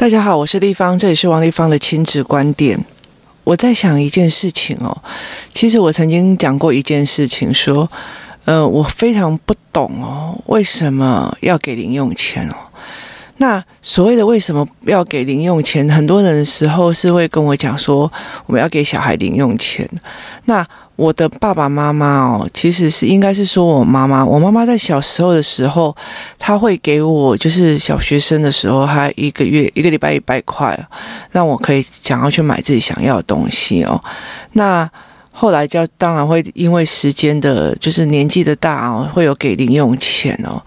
大家好，我是丽芳，这里是王丽芳的亲子观点。我在想一件事情哦，其实我曾经讲过一件事情，说，呃，我非常不懂哦，为什么要给零用钱哦？那所谓的为什么要给零用钱，很多人时候是会跟我讲说，我们要给小孩零用钱。那我的爸爸妈妈哦，其实是应该是说我妈妈。我妈妈在小时候的时候，她会给我，就是小学生的时候，她一个月一个礼拜一百块，让我可以想要去买自己想要的东西哦。那后来就当然会因为时间的，就是年纪的大哦，会有给零用钱哦。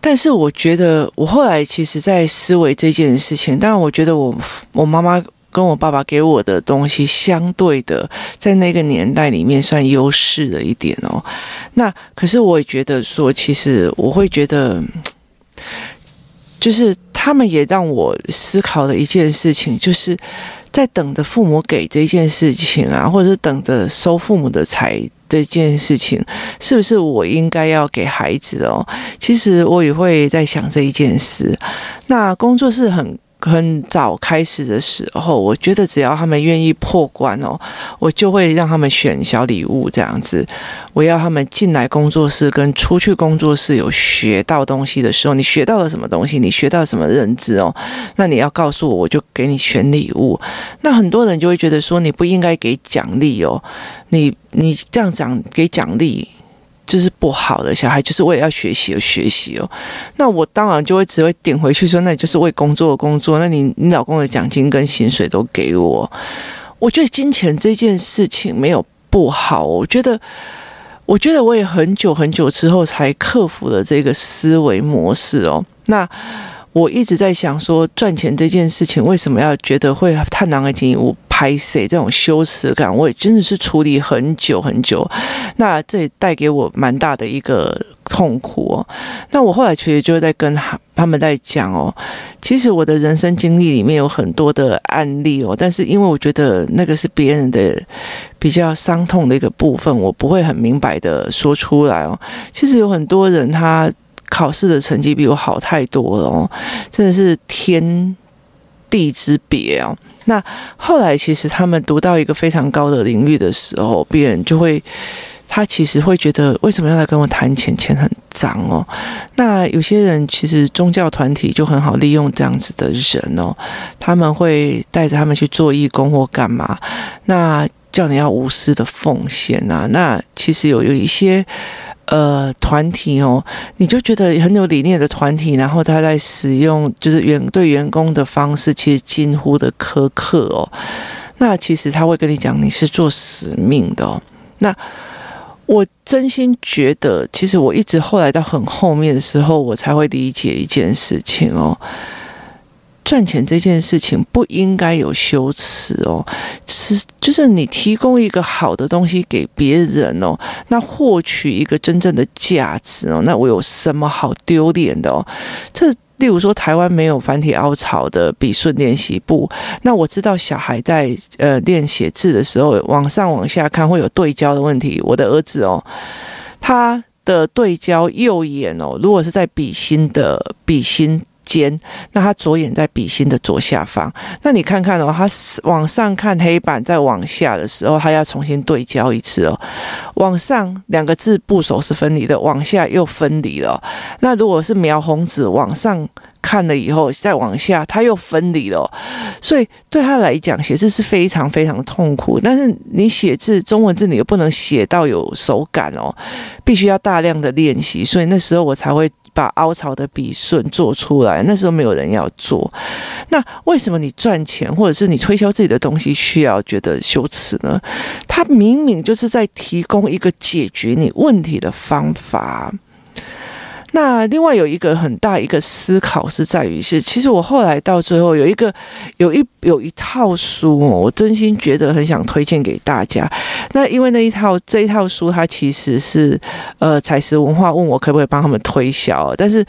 但是我觉得，我后来其实在思维这件事情，当然我觉得我我妈妈。跟我爸爸给我的东西相对的，在那个年代里面算优势的一点哦。那可是我也觉得说，其实我会觉得，就是他们也让我思考了一件事情，就是在等着父母给这件事情啊，或者是等着收父母的财这件事情，是不是我应该要给孩子哦？其实我也会在想这一件事。那工作是很。很早开始的时候，我觉得只要他们愿意破关哦，我就会让他们选小礼物这样子。我要他们进来工作室跟出去工作室有学到东西的时候，你学到了什么东西？你学到什么认知哦？那你要告诉我，我就给你选礼物。那很多人就会觉得说，你不应该给奖励哦，你你这样讲给奖励。就是不好的小孩，就是为了要学习而学习哦。那我当然就会只会顶回去说，那你就是为工作而工作。那你你老公的奖金跟薪水都给我。我觉得金钱这件事情没有不好。我觉得，我觉得我也很久很久之后才克服了这个思维模式哦。那。我一直在想说，赚钱这件事情为什么要觉得会太难而进入拍摄这种羞耻感？我也真的是处理很久很久，那这也带给我蛮大的一个痛苦哦。那我后来其实就在跟他们在讲哦，其实我的人生经历里面有很多的案例哦，但是因为我觉得那个是别人的比较伤痛的一个部分，我不会很明白的说出来哦。其实有很多人他。考试的成绩比我好太多了哦，真的是天地之别哦。那后来其实他们读到一个非常高的领域的时候，别人就会，他其实会觉得为什么要来跟我谈钱？钱很脏哦。那有些人其实宗教团体就很好利用这样子的人哦，他们会带着他们去做义工或干嘛，那叫你要无私的奉献啊。那其实有有一些。呃，团体哦，你就觉得很有理念的团体，然后他在使用就是员对员工的方式，其实近乎的苛刻哦。那其实他会跟你讲，你是做使命的哦。那我真心觉得，其实我一直后来到很后面的时候，我才会理解一件事情哦。赚钱这件事情不应该有羞耻哦，是就是你提供一个好的东西给别人哦，那获取一个真正的价值哦，那我有什么好丢脸的哦？这例如说台湾没有繁体凹槽的笔顺练习簿，那我知道小孩在呃练写字的时候，往上往下看会有对焦的问题。我的儿子哦，他的对焦右眼哦，如果是在笔芯的笔芯。尖，那他左眼在笔芯的左下方。那你看看哦，他往上看黑板，再往下的时候，他要重新对焦一次哦。往上两个字部首是分离的，往下又分离了。那如果是描红纸，往上看了以后，再往下，他又分离了。所以对他来讲，写字是非常非常痛苦。但是你写字中文字，你又不能写到有手感哦，必须要大量的练习。所以那时候我才会。把凹槽的笔顺做出来，那时候没有人要做。那为什么你赚钱或者是你推销自己的东西需要觉得羞耻呢？他明明就是在提供一个解决你问题的方法。那另外有一个很大一个思考是在于是，其实我后来到最后有一个有一有一套书哦，我真心觉得很想推荐给大家。那因为那一套这一套书，它其实是呃彩石文化问我可不可以帮他们推销，但是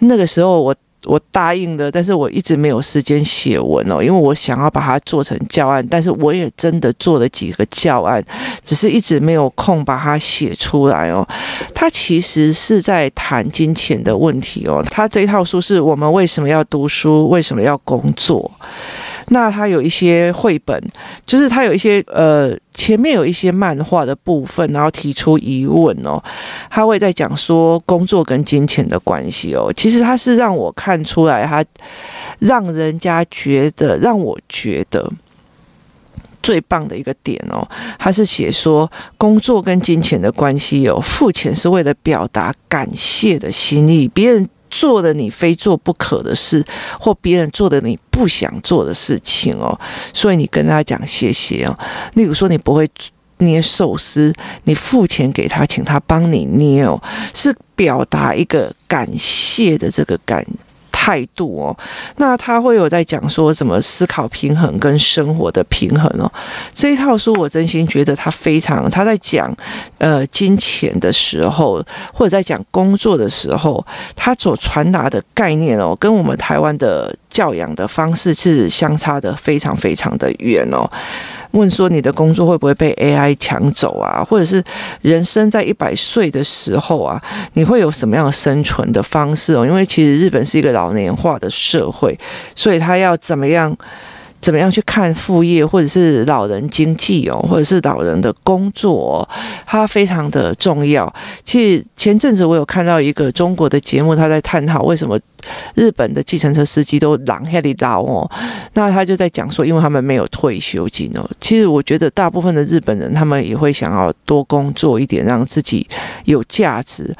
那个时候我我答应了，但是我一直没有时间写文哦，因为我想要把它做成教案，但是我也真的做了几个教案，只是一直没有空把它写出来哦。他其实是在谈金钱的问题哦。他这套书是我们为什么要读书，为什么要工作。那他有一些绘本，就是他有一些呃，前面有一些漫画的部分，然后提出疑问哦，他会在讲说工作跟金钱的关系哦。其实他是让我看出来，他让人家觉得，让我觉得最棒的一个点哦，他是写说工作跟金钱的关系哦，付钱是为了表达感谢的心意，别人。做的你非做不可的事，或别人做的你不想做的事情哦，所以你跟他讲谢谢哦。例如说你不会捏寿司，你付钱给他，请他帮你捏哦，是表达一个感谢的这个感。态度哦，那他会有在讲说什么思考平衡跟生活的平衡哦。这一套书我真心觉得他非常，他在讲呃金钱的时候，或者在讲工作的时候，他所传达的概念哦，跟我们台湾的教养的方式是相差的非常非常的远哦。问说你的工作会不会被 AI 抢走啊？或者是人生在一百岁的时候啊，你会有什么样的生存的方式哦？因为其实日本是一个老年化的社会，所以他要怎么样？怎么样去看副业，或者是老人经济哦，或者是老人的工作，它非常的重要。其实前阵子我有看到一个中国的节目，他在探讨为什么日本的计程车司机都狼下里捞哦。那他就在讲说，因为他们没有退休金哦。其实我觉得大部分的日本人，他们也会想要多工作一点，让自己有价值。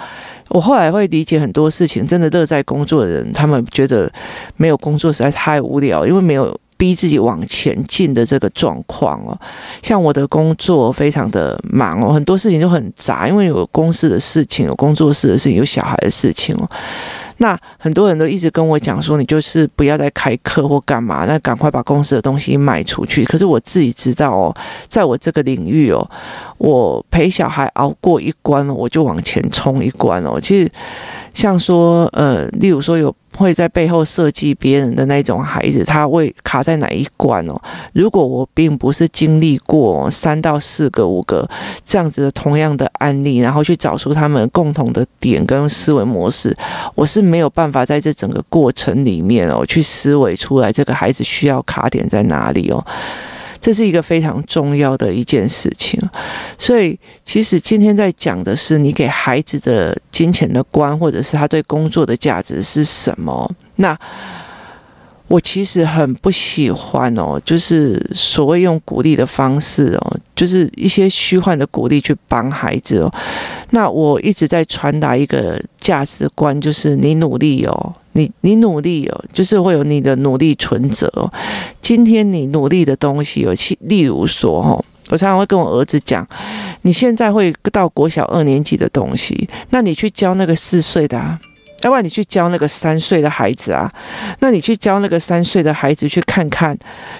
我后来会理解很多事情，真的乐在工作的人，他们觉得没有工作实在太无聊，因为没有。逼自己往前进的这个状况哦，像我的工作非常的忙哦，很多事情都很杂，因为有公司的事情，有工作室的事情，有小孩的事情哦。那很多人都一直跟我讲说，你就是不要再开课或干嘛，那赶快把公司的东西卖出去。可是我自己知道哦，在我这个领域哦，我陪小孩熬过一关，我就往前冲一关哦。其实。像说，呃，例如说有会在背后设计别人的那种孩子，他会卡在哪一关哦？如果我并不是经历过三到四个、五个这样子的同样的案例，然后去找出他们共同的点跟思维模式，我是没有办法在这整个过程里面哦，去思维出来这个孩子需要卡点在哪里哦。这是一个非常重要的一件事情，所以其实今天在讲的是你给孩子的金钱的观，或者是他对工作的价值是什么？那我其实很不喜欢哦，就是所谓用鼓励的方式哦，就是一些虚幻的鼓励去帮孩子哦。那我一直在传达一个价值观，就是你努力哦。你你努力哦，就是会有你的努力存折哦。今天你努力的东西有，其例如说哦，我常常会跟我儿子讲，你现在会到国小二年级的东西，那你去教那个四岁的啊。要不然你去教那个三岁的孩子啊？那你去教那个三岁的孩子去看看，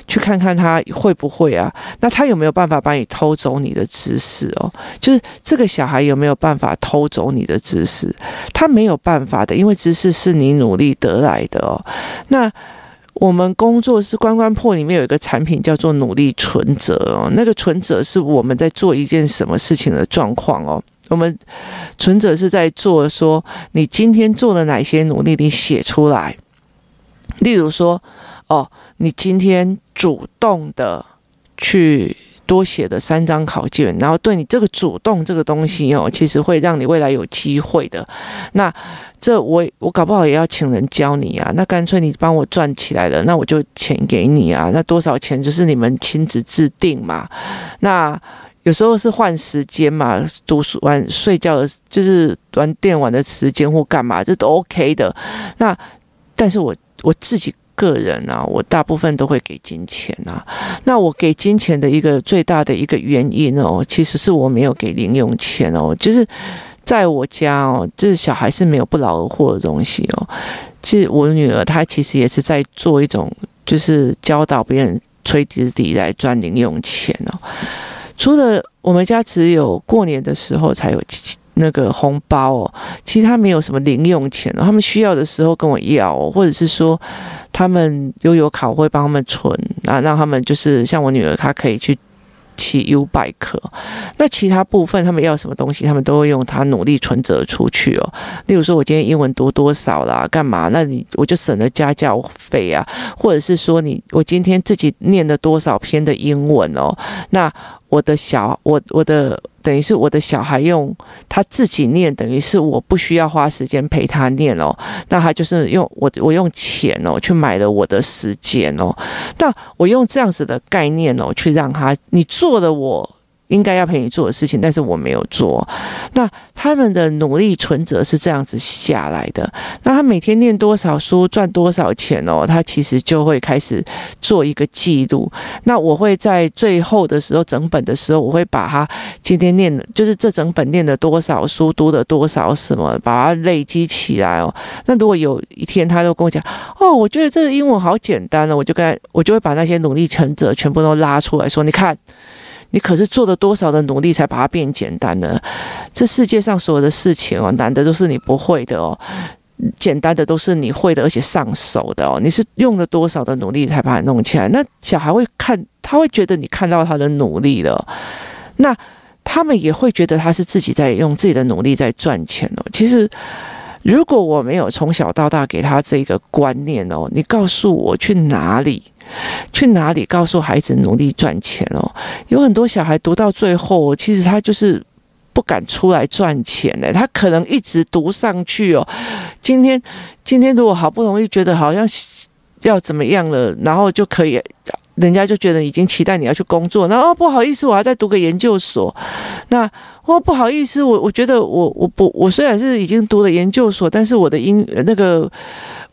去看看他会不会啊？那他有没有办法把你偷走你的知识哦？就是这个小孩有没有办法偷走你的知识？他没有办法的，因为知识是你努力得来的哦。那我们工作室关关破里面有一个产品叫做努力存折哦，那个存折是我们在做一件什么事情的状况哦。我们存者是在做说，你今天做了哪些努力，你写出来。例如说，哦，你今天主动的去多写的三张考卷，然后对你这个主动这个东西哦，其实会让你未来有机会的。那这我我搞不好也要请人教你啊。那干脆你帮我赚起来了，那我就钱给你啊。那多少钱就是你们亲自制定嘛。那。有时候是换时间嘛，读书玩睡觉的，就是玩电玩的时间或干嘛，这都 OK 的。那但是我我自己个人啊，我大部分都会给金钱啊。那我给金钱的一个最大的一个原因哦，其实是我没有给零用钱哦。就是在我家哦，就是小孩是没有不劳而获的东西哦。其实我女儿她其实也是在做一种，就是教导别人吹笛子来赚零用钱哦。除了我们家只有过年的时候才有那个红包哦，其他没有什么零用钱，他们需要的时候跟我要，或者是说他们悠游卡我会帮他们存啊，让他们就是像我女儿，她可以去。骑 U bike，那其他部分他们要什么东西，他们都会用他努力存折出去哦。例如说，我今天英文读多少啦，干嘛？那你我就省了家教费啊，或者是说你我今天自己念了多少篇的英文哦，那我的小我我的。等于是我的小孩用他自己念，等于是我不需要花时间陪他念哦。那他就是用我我用钱哦去买了我的时间哦。那我用这样子的概念哦去让他，你做了我。应该要陪你做的事情，但是我没有做。那他们的努力存折是这样子下来的。那他每天念多少书，赚多少钱哦，他其实就会开始做一个记录。那我会在最后的时候，整本的时候，我会把他今天念的，就是这整本念了多少书，读了多少什么，把它累积起来哦。那如果有一天他都跟我讲，哦，我觉得这个英文好简单了，我就跟，我就会把那些努力存折全部都拉出来说，你看。你可是做了多少的努力才把它变简单呢？这世界上所有的事情哦，难的都是你不会的哦，简单的都是你会的，而且上手的哦。你是用了多少的努力才把它弄起来？那小孩会看，他会觉得你看到他的努力了，那他们也会觉得他是自己在用自己的努力在赚钱哦。其实，如果我没有从小到大给他这个观念哦，你告诉我去哪里？去哪里告诉孩子努力赚钱哦？有很多小孩读到最后，其实他就是不敢出来赚钱的。他可能一直读上去哦。今天，今天如果好不容易觉得好像要怎么样了，然后就可以，人家就觉得已经期待你要去工作。那，哦，不好意思，我还在读个研究所。那哦，不好意思，我我觉得我我不我虽然是已经读了研究所，但是我的英那个。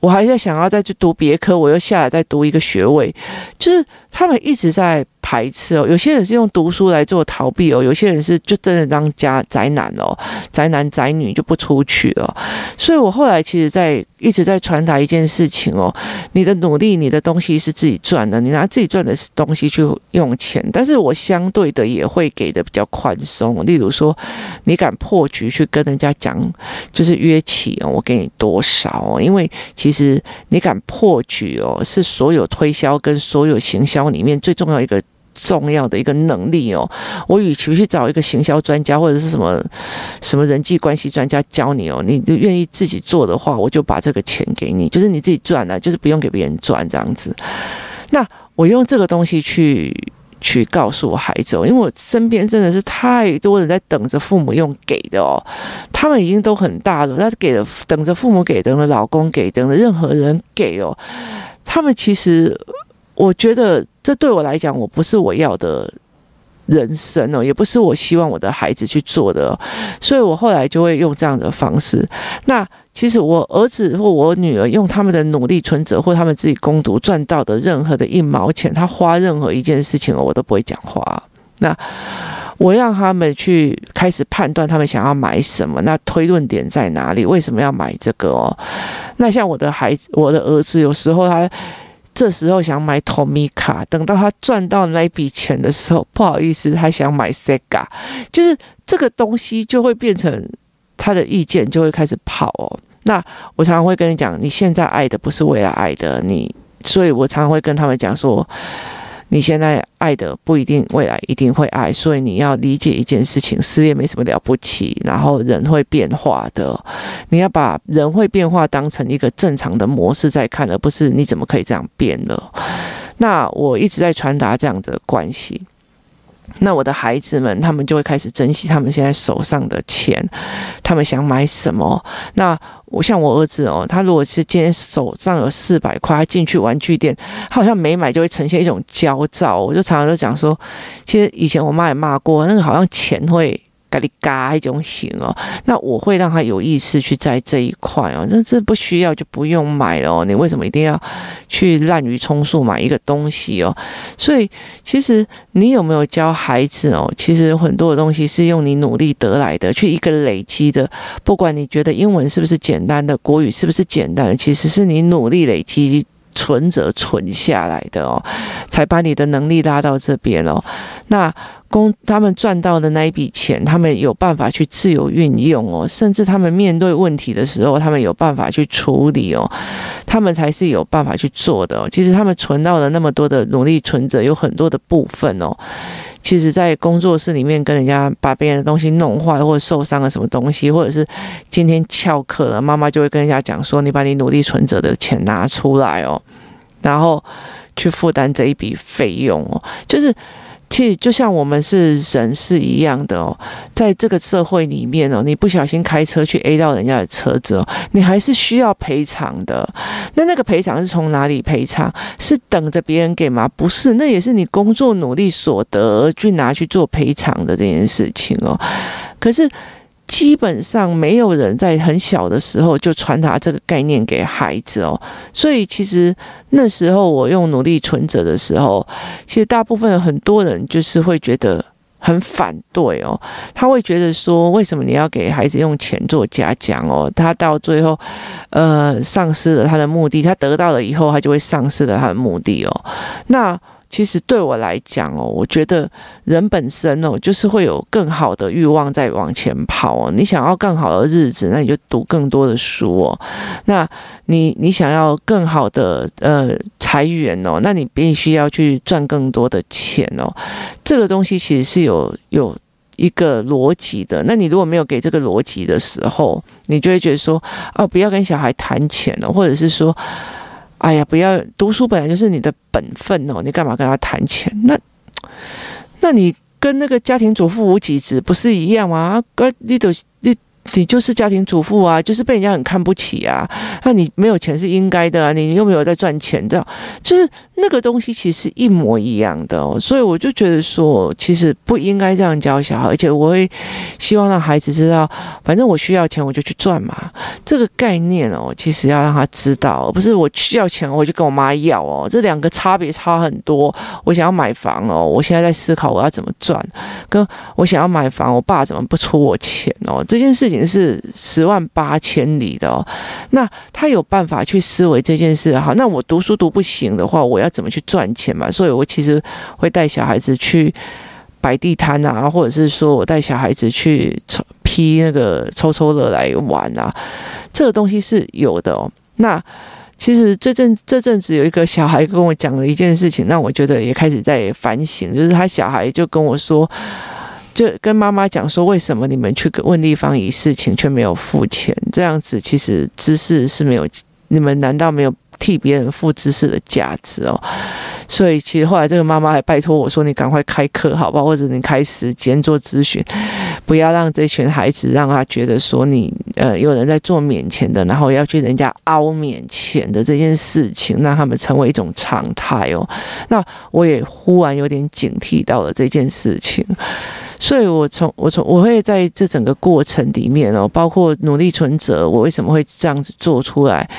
我还在想要再去读别科，我又下来再读一个学位，就是他们一直在排斥哦。有些人是用读书来做逃避哦，有些人是就真的当家宅男哦，宅男宅女就不出去了。所以我后来其实，在一直在传达一件事情哦，你的努力，你的东西是自己赚的，你拿自己赚的东西去用钱，但是我相对的也会给的比较宽松。例如说，你敢破局去跟人家讲，就是约起哦，我给你多少哦，因为其实。你敢破局哦，是所有推销跟所有行销里面最重要一个重要的一个能力哦。我与其去找一个行销专家或者是什么什么人际关系专家教你哦，你就愿意自己做的话，我就把这个钱给你，就是你自己赚了，就是不用给别人赚这样子。那我用这个东西去。去告诉我孩子哦，因为我身边真的是太多人在等着父母用给的哦，他们已经都很大了，他给了等着父母给，等着老公给，等着任何人给哦，他们其实我觉得这对我来讲，我不是我要的。人生哦，也不是我希望我的孩子去做的，所以我后来就会用这样的方式。那其实我儿子或我女儿用他们的努力存折或他们自己攻读赚到的任何的一毛钱，他花任何一件事情，我都不会讲话。那我让他们去开始判断他们想要买什么，那推论点在哪里？为什么要买这个哦？那像我的孩子，我的儿子有时候他。这时候想买 Tomica，等到他赚到那笔钱的时候，不好意思，他想买 Sega，就是这个东西就会变成他的意见就会开始跑哦。那我常常会跟你讲，你现在爱的不是未来爱的你，所以我常常会跟他们讲说。你现在爱的不一定未来一定会爱，所以你要理解一件事情：失恋没什么了不起，然后人会变化的。你要把人会变化当成一个正常的模式在看，而不是你怎么可以这样变了。那我一直在传达这样的关系。那我的孩子们，他们就会开始珍惜他们现在手上的钱，他们想买什么？那我像我儿子哦，他如果是今天手上有四百块，他进去玩具店，他好像没买就会呈现一种焦躁。我就常常都讲说，其实以前我妈也骂过，那个好像钱会。咖喱嘎一种型哦，那我会让他有意识去在这一块哦，这这不需要就不用买了哦。你为什么一定要去滥竽充数买一个东西哦？所以其实你有没有教孩子哦？其实很多的东西是用你努力得来的，去一个累积的。不管你觉得英文是不是简单的，国语是不是简单的，其实是你努力累积。存折存下来的哦，才把你的能力拉到这边哦。那工他们赚到的那一笔钱，他们有办法去自由运用哦，甚至他们面对问题的时候，他们有办法去处理哦，他们才是有办法去做的哦。其实他们存到了那么多的努力存折，有很多的部分哦，其实在工作室里面跟人家把别人的东西弄坏，或者受伤了什么东西，或者是今天翘课了，妈妈就会跟人家讲说：“你把你努力存折的钱拿出来哦，然后去负担这一笔费用哦。”就是。其实就像我们是人是一样的哦，在这个社会里面哦，你不小心开车去 A 到人家的车子哦，你还是需要赔偿的。那那个赔偿是从哪里赔偿？是等着别人给吗？不是，那也是你工作努力所得去拿去做赔偿的这件事情哦。可是。基本上没有人在很小的时候就传达这个概念给孩子哦，所以其实那时候我用努力存折的时候，其实大部分很多人就是会觉得很反对哦，他会觉得说，为什么你要给孩子用钱做嘉奖哦？他到最后，呃，丧失了他的目的，他得到了以后，他就会丧失了他的目的哦，那。其实对我来讲哦，我觉得人本身哦，就是会有更好的欲望在往前跑哦。你想要更好的日子，那你就读更多的书哦。那你你想要更好的呃财源哦，那你必须要去赚更多的钱哦。这个东西其实是有有一个逻辑的。那你如果没有给这个逻辑的时候，你就会觉得说哦，不要跟小孩谈钱哦，或者是说。哎呀，不要读书本来就是你的本分哦，你干嘛跟他谈钱？那，那你跟那个家庭主妇无几职不是一样吗？哥，你都你。就是家庭主妇啊，就是被人家很看不起啊。那你没有钱是应该的啊，你又没有在赚钱，这样就是那个东西其实一模一样的哦。所以我就觉得说，其实不应该这样教小孩，而且我会希望让孩子知道，反正我需要钱我就去赚嘛。这个概念哦，其实要让他知道，不是我需要钱我就跟我妈要哦，这两个差别差很多。我想要买房哦，我现在在思考我要怎么赚，跟我想要买房，我爸怎么不出我钱哦？这件事情。是十万八千里的哦，那他有办法去思维这件事哈。那我读书读不行的话，我要怎么去赚钱嘛？所以我其实会带小孩子去摆地摊啊，或者是说我带小孩子去抽批那个抽抽乐来玩啊。这个东西是有的哦。那其实这阵这阵子有一个小孩跟我讲了一件事情，那我觉得也开始在反省，就是他小孩就跟我说。就跟妈妈讲说，为什么你们去问地方一事情却没有付钱？这样子其实知识是没有，你们难道没有替别人付知识的价值哦？所以其实后来这个妈妈还拜托我说：“你赶快开课好不好？或者你开时间做咨询，不要让这群孩子让他觉得说你呃有人在做免钱的，然后要去人家凹免钱的这件事情，让他们成为一种常态哦。”那我也忽然有点警惕到了这件事情。所以我从我从我会在这整个过程里面哦，包括努力存折，我为什么会这样子做出来？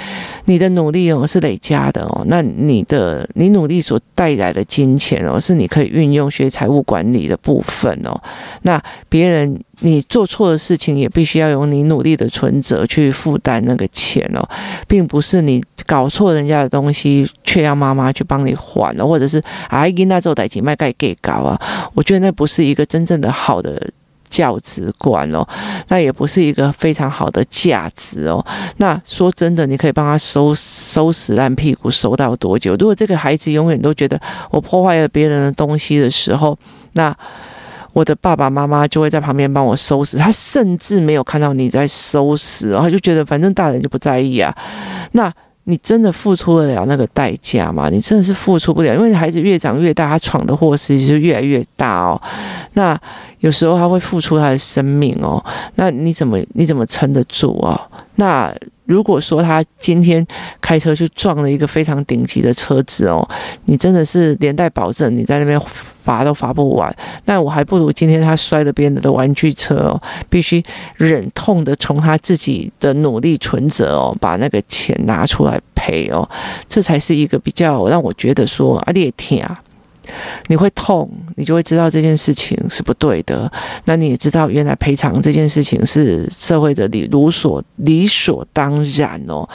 你的努力哦是累加的哦，那你的你努力所带来的金钱哦，是你可以运用学财务管理的部分哦。那别人你做错的事情，也必须要用你努力的存折去负担那个钱哦，并不是你搞错人家的东西，却要妈妈去帮你还了，或者是啊，因那做代金卖盖给搞啊，我觉得那不是一个真正的好的。价值观哦，那也不是一个非常好的价值哦。那说真的，你可以帮他收收拾烂屁股，收到多久？如果这个孩子永远都觉得我破坏了别人的东西的时候，那我的爸爸妈妈就会在旁边帮我收拾。他甚至没有看到你在收拾，然后就觉得反正大人就不在意啊。那你真的付出得了那个代价吗？你真的是付出不了，因为孩子越长越大，他闯的祸事就越来越大哦。那有时候他会付出他的生命哦，那你怎么你怎么撑得住哦？那如果说他今天开车去撞了一个非常顶级的车子哦，你真的是连带保证你在那边罚都罚不完。那我还不如今天他摔了别人的玩具车哦，必须忍痛的从他自己的努力存折哦，把那个钱拿出来赔哦，这才是一个比较让我觉得说啊，你也听啊。你会痛，你就会知道这件事情是不对的。那你也知道，原来赔偿这件事情是社会的理如所理所当然哦。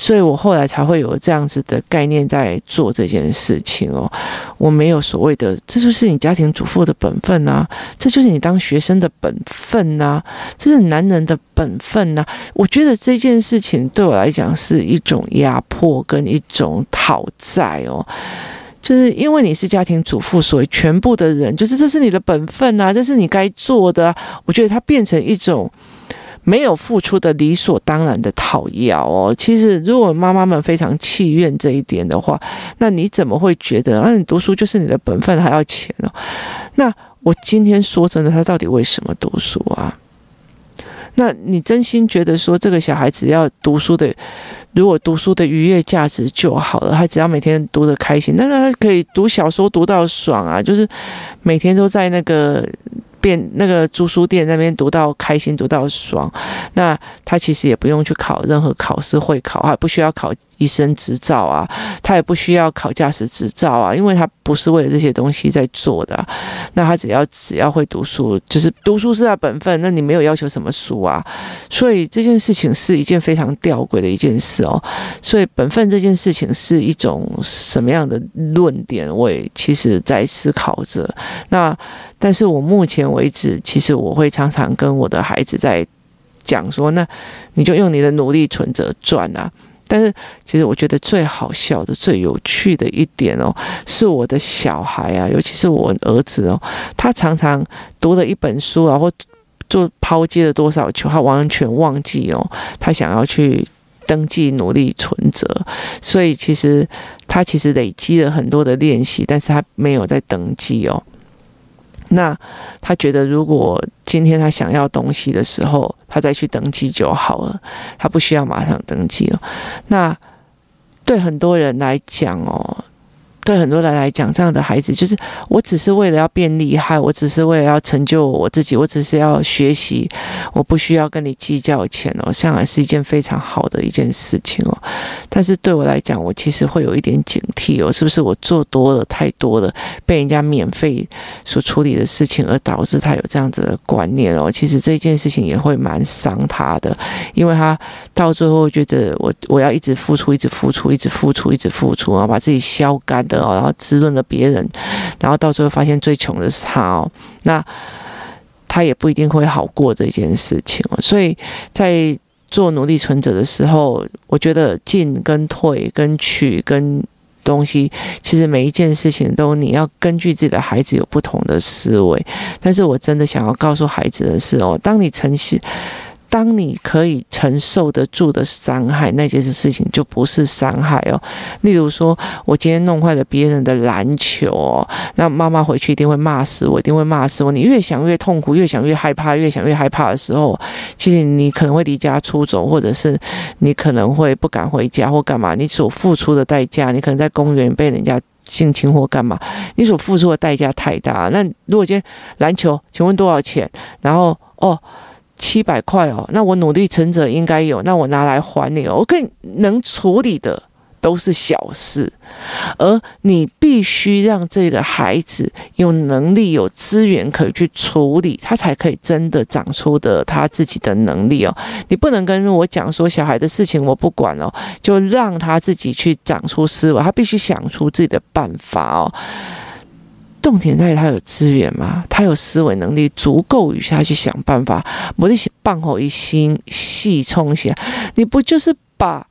所以我后来才会有这样子的概念在做这件事情哦。我没有所谓的，这就是你家庭主妇的本分呐，这就是你当学生的本分呐，这是男人的本分呐。我觉得这件事情对我来讲是一种压迫跟一种讨债哦。就是因为你是家庭主妇，所以全部的人就是这是你的本分啊，这是你该做的。我觉得它变成一种没有付出的理所当然的讨要哦。其实如果妈妈们非常气怨这一点的话，那你怎么会觉得啊？你读书就是你的本分，还要钱哦？那我今天说真的，他到底为什么读书啊？那你真心觉得说这个小孩子要读书的，如果读书的愉悦价值就好了，他只要每天读的开心，那他可以读小说读到爽啊，就是每天都在那个。变那个租书店那边读到开心，读到爽，那他其实也不用去考任何考试会考，啊不需要考医生执照啊，他也不需要考驾驶执照啊，因为他不是为了这些东西在做的。那他只要只要会读书，就是读书是他本分。那你没有要求什么书啊？所以这件事情是一件非常吊诡的一件事哦。所以本分这件事情是一种什么样的论点？我也其实在思考着。那。但是我目前为止，其实我会常常跟我的孩子在讲说，那你就用你的努力存折赚啊。但是其实我觉得最好笑的、最有趣的一点哦，是我的小孩啊，尤其是我儿子哦，他常常读了一本书啊，或做抛接了多少球，他完全忘记哦，他想要去登记努力存折，所以其实他其实累积了很多的练习，但是他没有在登记哦。那他觉得，如果今天他想要东西的时候，他再去登记就好了，他不需要马上登记了。那对很多人来讲哦。对很多人来讲，这样的孩子就是我只是为了要变厉害，我只是为了要成就我自己，我只是要学习，我不需要跟你计较钱哦，向来是一件非常好的一件事情哦。但是对我来讲，我其实会有一点警惕哦，是不是我做多了太多了，被人家免费所处理的事情，而导致他有这样子的观念哦？其实这件事情也会蛮伤他的，因为他到最后觉得我我要一直付出，一直付出，一直付出，一直付出，然后把自己消干的。哦然后滋润了别人，然后到最后发现最穷的是他哦，那他也不一定会好过这件事情哦。所以在做努力存折的时候，我觉得进跟退跟取跟东西，其实每一件事情都你要根据自己的孩子有不同的思维。但是我真的想要告诉孩子的是哦，当你诚心。当你可以承受得住的伤害，那件事情就不是伤害哦。例如说，我今天弄坏了别人的篮球哦，那妈妈回去一定会骂死我，一定会骂死我。你越想越痛苦，越想越害怕，越想越害怕的时候，其实你可能会离家出走，或者是你可能会不敢回家或干嘛。你所付出的代价，你可能在公园被人家性侵或干嘛，你所付出的代价太大。那如果今天篮球，请问多少钱？然后哦。七百块哦，那我努力存折应该有，那我拿来还你哦。我可以能处理的都是小事，而你必须让这个孩子有能力、有资源可以去处理，他才可以真的长出的他自己的能力哦。你不能跟我讲说小孩的事情我不管哦，就让他自己去长出思维，他必须想出自己的办法哦。重点在于他有资源嘛？他有思维能力足够与他去想办法。我的是棒吼一心细冲些，你不就是把？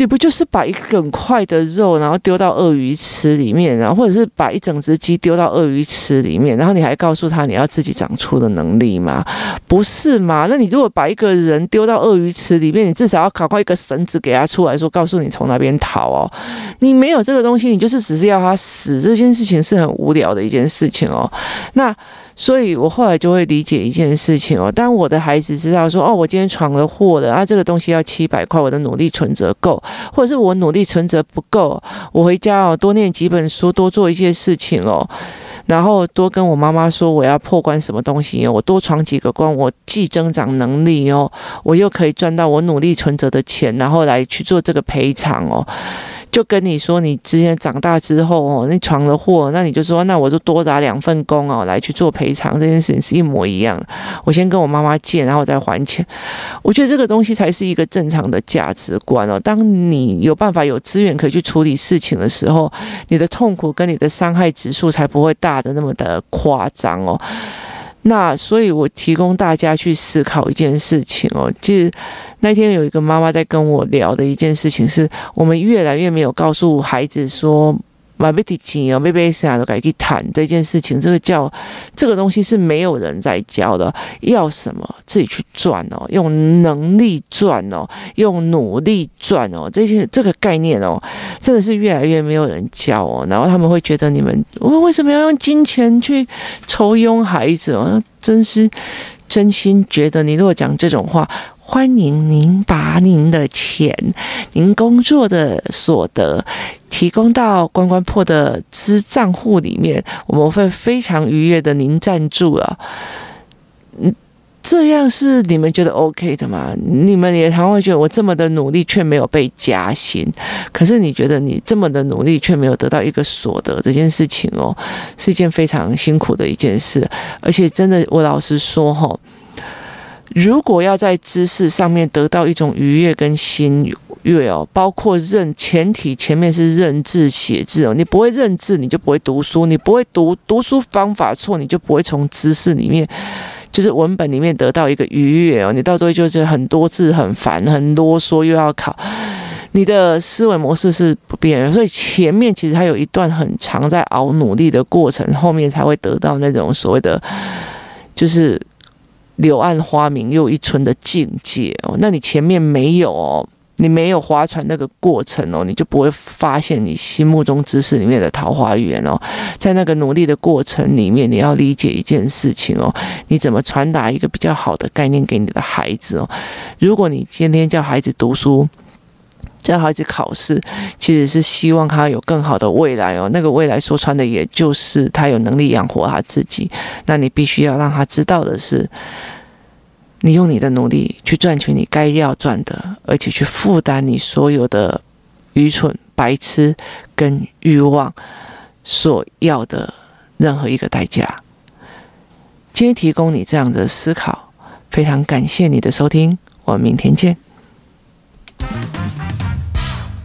你不就是把一整块的肉，然后丢到鳄鱼池里面，然后或者是把一整只鸡丢到鳄鱼池里面，然后你还告诉他你要自己长出的能力吗？不是吗？那你如果把一个人丢到鳄鱼池里面，你至少要搞快一个绳子给他出来说，告诉你从哪边逃哦。你没有这个东西，你就是只是要他死，这件事情是很无聊的一件事情哦。那。所以我后来就会理解一件事情哦，当我的孩子知道说，哦，我今天闯了祸了啊，这个东西要七百块，我的努力存折够，或者是我努力存折不够，我回家哦，多念几本书，多做一些事情哦，然后多跟我妈妈说我要破关什么东西，我多闯几个关，我既增长能力哦，我又可以赚到我努力存折的钱，然后来去做这个赔偿哦。就跟你说，你之前长大之后哦，你闯了祸，那你就说，那我就多打两份工哦，来去做赔偿，这件事情是一模一样的。我先跟我妈妈借，然后再还钱。我觉得这个东西才是一个正常的价值观哦。当你有办法有资源可以去处理事情的时候，你的痛苦跟你的伤害指数才不会大的那么的夸张哦。那所以，我提供大家去思考一件事情哦，就是那天有一个妈妈在跟我聊的一件事情，是我们越来越没有告诉孩子说。买不起钱哦，贝贝啥都该去谈这件事情。这个叫这个东西是没有人在教的，要什么自己去赚哦，用能力赚哦，用努力赚哦，这些这个概念哦，真的是越来越没有人教哦。然后他们会觉得你们我们为什么要用金钱去抽佣孩子哦？真是真心觉得你如果讲这种话。欢迎您把您的钱、您工作的所得提供到关关破的资账户里面，我们会非常愉悦的您赞助啊。嗯，这样是你们觉得 OK 的吗？你们也常会觉得我这么的努力却没有被加薪，可是你觉得你这么的努力却没有得到一个所得，这件事情哦，是一件非常辛苦的一件事，而且真的，我老实说哈。如果要在知识上面得到一种愉悦跟心悦哦，包括认前提前面是认字写字哦，你不会认字，你就不会读书，你不会读读书方法错，你就不会从知识里面就是文本里面得到一个愉悦哦，你到最后就是很多字很烦，很啰嗦又要考，你的思维模式是不变的，所以前面其实还有一段很长在熬努力的过程，后面才会得到那种所谓的就是。柳暗花明又一村的境界哦，那你前面没有哦，你没有划船那个过程哦，你就不会发现你心目中知识里面的桃花源哦。在那个努力的过程里面，你要理解一件事情哦，你怎么传达一个比较好的概念给你的孩子哦？如果你今天叫孩子读书，教孩子考试，其实是希望他有更好的未来哦。那个未来说穿的，也就是他有能力养活他自己。那你必须要让他知道的是，你用你的努力去赚取你该要赚的，而且去负担你所有的愚蠢、白痴跟欲望所要的任何一个代价。今天提供你这样的思考，非常感谢你的收听，我们明天见。